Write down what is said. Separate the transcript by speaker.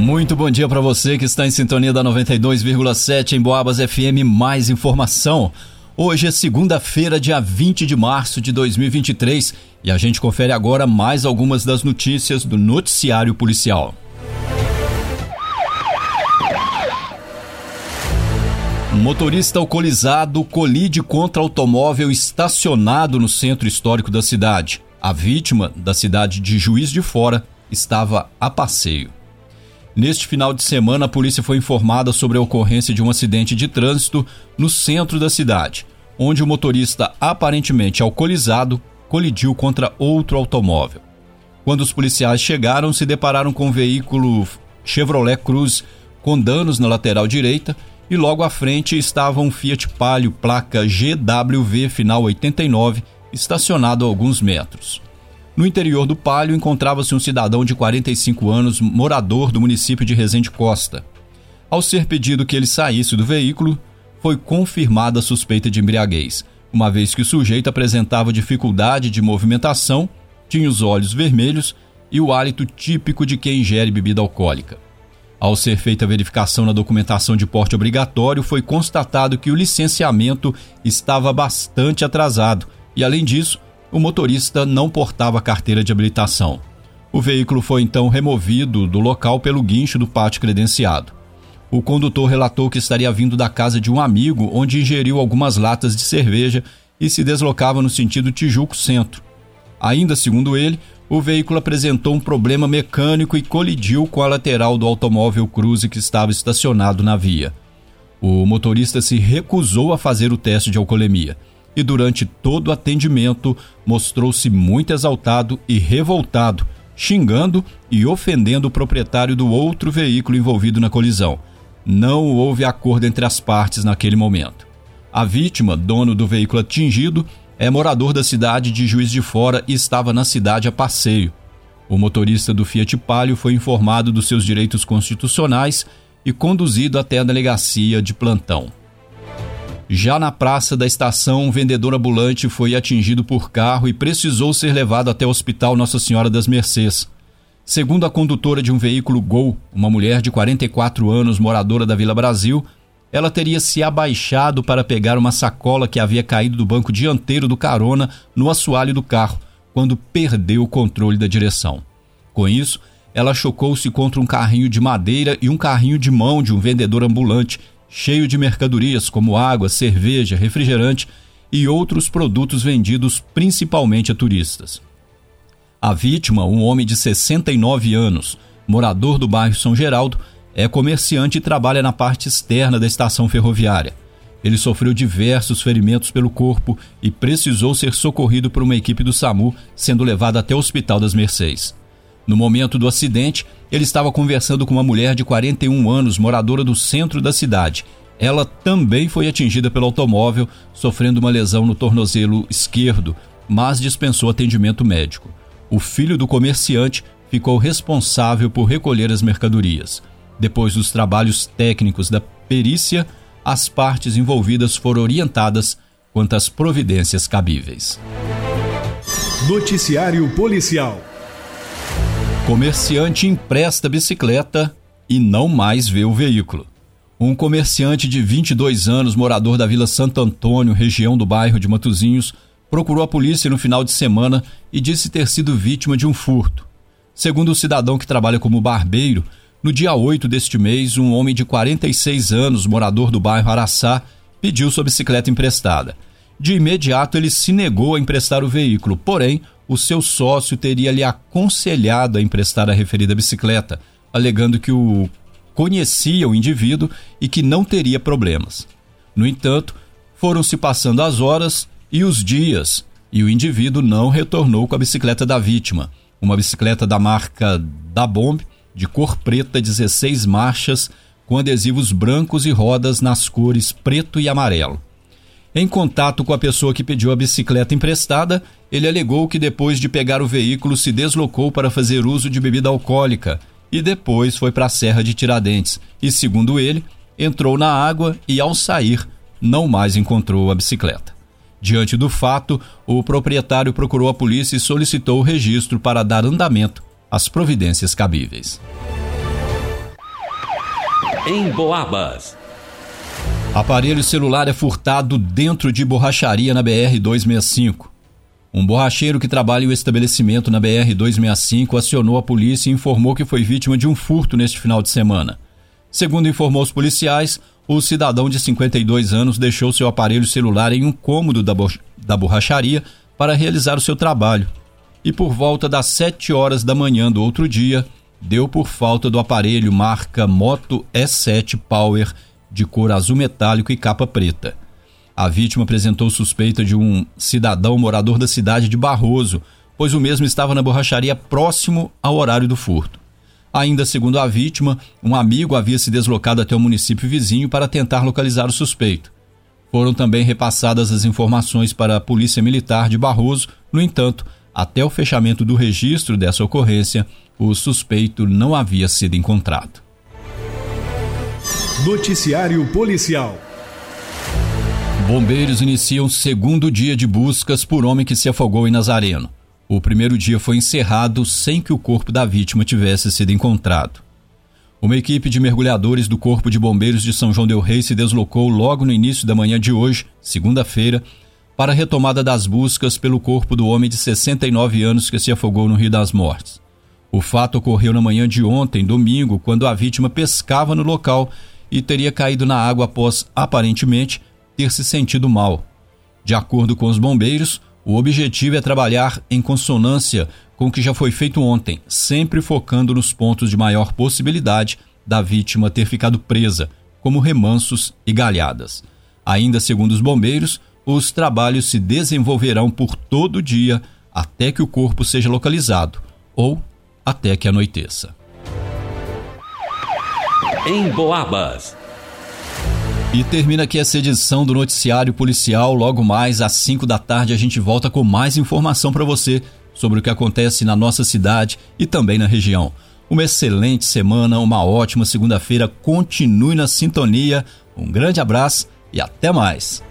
Speaker 1: Muito bom dia para você que está em sintonia da 92,7 em Boabas FM. Mais informação. Hoje é segunda-feira, dia 20 de março de 2023, e a gente confere agora mais algumas das notícias do noticiário policial. Motorista alcoolizado colide contra automóvel estacionado no centro histórico da cidade. A vítima, da cidade de Juiz de Fora, estava a passeio. Neste final de semana, a polícia foi informada sobre a ocorrência de um acidente de trânsito no centro da cidade, onde o motorista aparentemente alcoolizado colidiu contra outro automóvel. Quando os policiais chegaram, se depararam com um veículo Chevrolet Cruz com danos na lateral direita e logo à frente estava um Fiat Palio placa GWV final 89 estacionado a alguns metros. No interior do Palio encontrava-se um cidadão de 45 anos, morador do município de Resende Costa. Ao ser pedido que ele saísse do veículo, foi confirmada a suspeita de embriaguez, uma vez que o sujeito apresentava dificuldade de movimentação, tinha os olhos vermelhos e o hálito típico de quem ingere bebida alcoólica. Ao ser feita a verificação na documentação de porte obrigatório, foi constatado que o licenciamento estava bastante atrasado e, além disso, o motorista não portava carteira de habilitação. O veículo foi então removido do local pelo guincho do pátio credenciado. O condutor relatou que estaria vindo da casa de um amigo onde ingeriu algumas latas de cerveja e se deslocava no sentido Tijuco Centro. Ainda segundo ele, o veículo apresentou um problema mecânico e colidiu com a lateral do automóvel Cruze que estava estacionado na via. O motorista se recusou a fazer o teste de alcoolemia e durante todo o atendimento mostrou-se muito exaltado e revoltado, xingando e ofendendo o proprietário do outro veículo envolvido na colisão. Não houve acordo entre as partes naquele momento. A vítima, dono do veículo atingido, é morador da cidade de Juiz de Fora e estava na cidade a passeio. O motorista do Fiat Palio foi informado dos seus direitos constitucionais e conduzido até a delegacia de plantão. Já na praça da estação, um vendedor ambulante foi atingido por carro e precisou ser levado até o Hospital Nossa Senhora das Mercês. Segundo a condutora de um veículo Gol, uma mulher de 44 anos, moradora da Vila Brasil, ela teria se abaixado para pegar uma sacola que havia caído do banco dianteiro do carona no assoalho do carro, quando perdeu o controle da direção. Com isso, ela chocou-se contra um carrinho de madeira e um carrinho de mão de um vendedor ambulante cheio de mercadorias como água, cerveja, refrigerante e outros produtos vendidos principalmente a turistas. A vítima, um homem de 69 anos, morador do bairro São Geraldo, é comerciante e trabalha na parte externa da estação ferroviária. Ele sofreu diversos ferimentos pelo corpo e precisou ser socorrido por uma equipe do SAMU, sendo levado até o Hospital das Mercês. No momento do acidente, ele estava conversando com uma mulher de 41 anos, moradora do centro da cidade. Ela também foi atingida pelo automóvel, sofrendo uma lesão no tornozelo esquerdo, mas dispensou atendimento médico. O filho do comerciante ficou responsável por recolher as mercadorias. Depois dos trabalhos técnicos da perícia, as partes envolvidas foram orientadas quanto às providências cabíveis.
Speaker 2: Noticiário Policial
Speaker 1: Comerciante empresta bicicleta e não mais vê o veículo. Um comerciante de 22 anos, morador da Vila Santo Antônio, região do bairro de Matozinhos, procurou a polícia no final de semana e disse ter sido vítima de um furto. Segundo o cidadão que trabalha como barbeiro, no dia 8 deste mês, um homem de 46 anos, morador do bairro Araçá, pediu sua bicicleta emprestada. De imediato, ele se negou a emprestar o veículo, porém, o seu sócio teria lhe aconselhado a emprestar a referida bicicleta, alegando que o conhecia o indivíduo e que não teria problemas. No entanto, foram se passando as horas e os dias e o indivíduo não retornou com a bicicleta da vítima, uma bicicleta da marca da Bomb, de cor preta, 16 marchas, com adesivos brancos e rodas nas cores preto e amarelo. Em contato com a pessoa que pediu a bicicleta emprestada, ele alegou que depois de pegar o veículo se deslocou para fazer uso de bebida alcoólica e depois foi para a Serra de Tiradentes e, segundo ele, entrou na água e, ao sair, não mais encontrou a bicicleta. Diante do fato, o proprietário procurou a polícia e solicitou o registro para dar andamento às providências cabíveis.
Speaker 2: Em Boabas.
Speaker 1: Aparelho celular é furtado dentro de borracharia na BR-265. Um borracheiro que trabalha em um estabelecimento na BR-265 acionou a polícia e informou que foi vítima de um furto neste final de semana. Segundo informou os policiais, o cidadão de 52 anos deixou seu aparelho celular em um cômodo da, da borracharia para realizar o seu trabalho. E por volta das 7 horas da manhã do outro dia, deu por falta do aparelho marca Moto E7 Power de cor azul metálico e capa preta. A vítima apresentou suspeita de um cidadão morador da cidade de Barroso, pois o mesmo estava na borracharia próximo ao horário do furto. Ainda segundo a vítima, um amigo havia se deslocado até o município vizinho para tentar localizar o suspeito. Foram também repassadas as informações para a Polícia Militar de Barroso, no entanto, até o fechamento do registro dessa ocorrência, o suspeito não havia sido encontrado.
Speaker 3: Noticiário Policial
Speaker 1: Bombeiros iniciam segundo dia de buscas por homem que se afogou em Nazareno. O primeiro dia foi encerrado sem que o corpo da vítima tivesse sido encontrado. Uma equipe de mergulhadores do Corpo de Bombeiros de São João Del Rei se deslocou logo no início da manhã de hoje, segunda-feira, para a retomada das buscas pelo corpo do homem de 69 anos que se afogou no Rio das Mortes. O fato ocorreu na manhã de ontem, domingo, quando a vítima pescava no local e teria caído na água após, aparentemente, ter se sentido mal. De acordo com os bombeiros, o objetivo é trabalhar em consonância com o que já foi feito ontem, sempre focando nos pontos de maior possibilidade da vítima ter ficado presa, como remansos e galhadas. Ainda segundo os bombeiros, os trabalhos se desenvolverão por todo o dia até que o corpo seja localizado ou até que anoiteça.
Speaker 2: Em Boabas.
Speaker 1: E termina aqui essa edição do Noticiário Policial. Logo mais às 5 da tarde a gente volta com mais informação para você sobre o que acontece na nossa cidade e também na região. Uma excelente semana, uma ótima segunda-feira. Continue na sintonia. Um grande abraço e até mais.